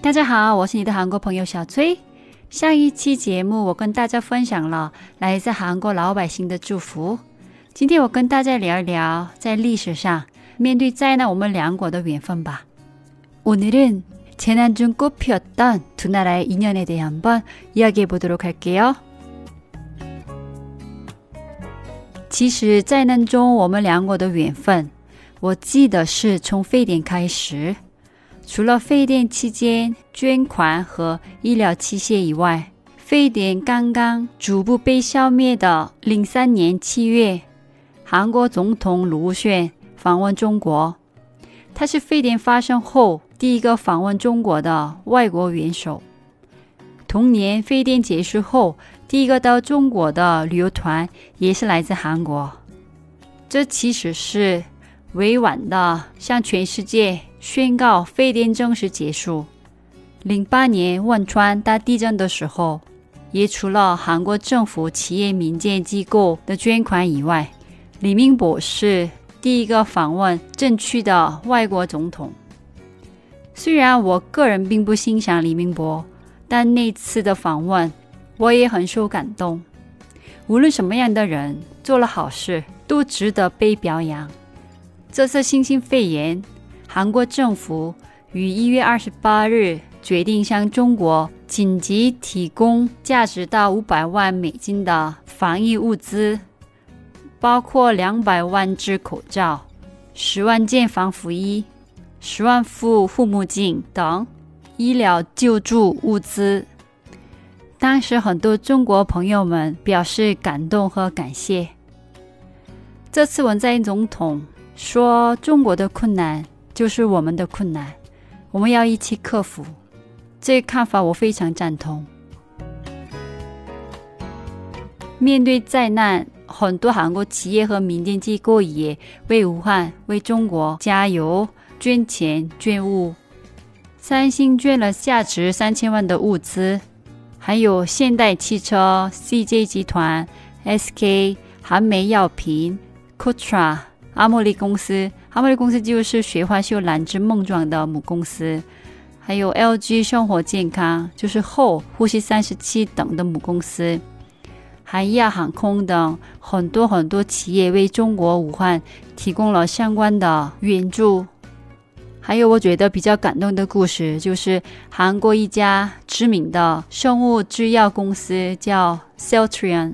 大家好，我是你的韩国朋友小崔。上一期节目，我跟大家分享了来自韩国老百姓的祝福。今天我跟大家聊一聊，在历史上面对灾难，我们两国的缘分吧。오늘은재난중꽃피었던두나라의인연에대해한번이야기해보도록할게요其实灾难中我们两国的缘分，我记得是从非典开始。 除了非典期间捐款和医疗器械以外，非典刚刚逐步被消灭的零三年七月，韩国总统卢铉访问中国，他是非典发生后第一个访问中国的外国元首。同年非典结束后，第一个到中国的旅游团也是来自韩国。这其实是委婉的向全世界。宣告非典正式结束。零八年汶川大地震的时候，也除了韩国政府、企业、民间机构的捐款以外，李明博是第一个访问震区的外国总统。虽然我个人并不欣赏李明博，但那次的访问我也很受感动。无论什么样的人做了好事，都值得被表扬。这次新型肺炎。韩国政府于一月二十八日决定向中国紧急提供价值到五百万美金的防疫物资，包括两百万只口罩、十万件防腐衣、十万副护目镜等医疗救助物资。当时，很多中国朋友们表示感动和感谢。这次文在寅总统说：“中国的困难。”就是我们的困难，我们要一起克服。这个看法我非常赞同。面对灾难，很多韩国企业和民间机构也为武汉、为中国加油，捐钱捐物。三星捐了价值三千万的物资，还有现代汽车、CJ 集团、SK、韩梅药品、Kotra、阿莫利公司。阿莫利公司就是雪花秀兰芝梦状的母公司，还有 LG 生活健康，就是后呼吸三十七等的母公司，韩亚航空等很多很多企业为中国武汉提供了相关的援助。还有我觉得比较感动的故事，就是韩国一家知名的生物制药公司叫 Celltrion，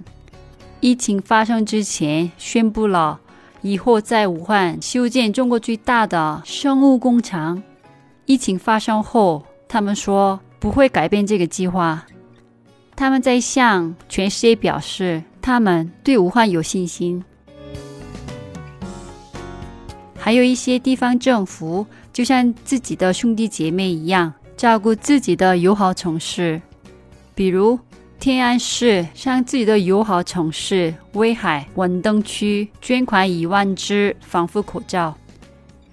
疫情发生之前宣布了。以后在武汉修建中国最大的生物工厂。疫情发生后，他们说不会改变这个计划。他们在向全世界表示，他们对武汉有信心。还有一些地方政府，就像自己的兄弟姐妹一样，照顾自己的友好城市，比如。天安市向自己的友好城市威海文登区捐款一万只防护口罩，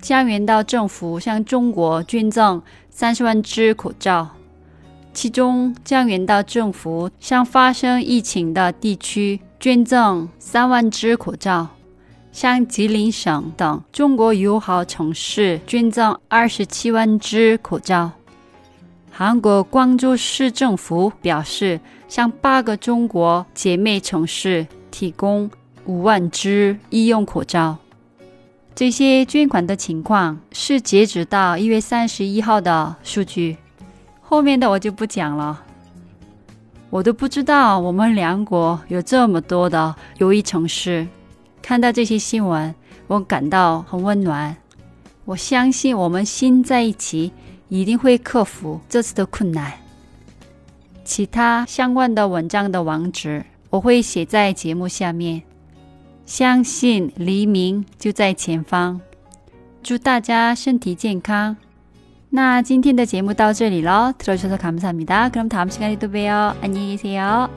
江原道政府向中国捐赠三十万只口罩，其中江原道政府向发生疫情的地区捐赠三万只口罩，向吉林省等中国友好城市捐赠二十七万只口罩。韩国光州市政府表示。向八个中国姐妹城市提供五万只医用口罩。这些捐款的情况是截止到一月三十一号的数据，后面的我就不讲了。我都不知道我们两国有这么多的友谊城市。看到这些新闻，我感到很温暖。我相信我们心在一起，一定会克服这次的困难。其他相关的文章的网址我会写在节目下面。相信黎明就在前方，祝大家身体健康。那今天的节目到这里了，들어주셔서감사합니다그럼다음시간에또봬요안녕히계세요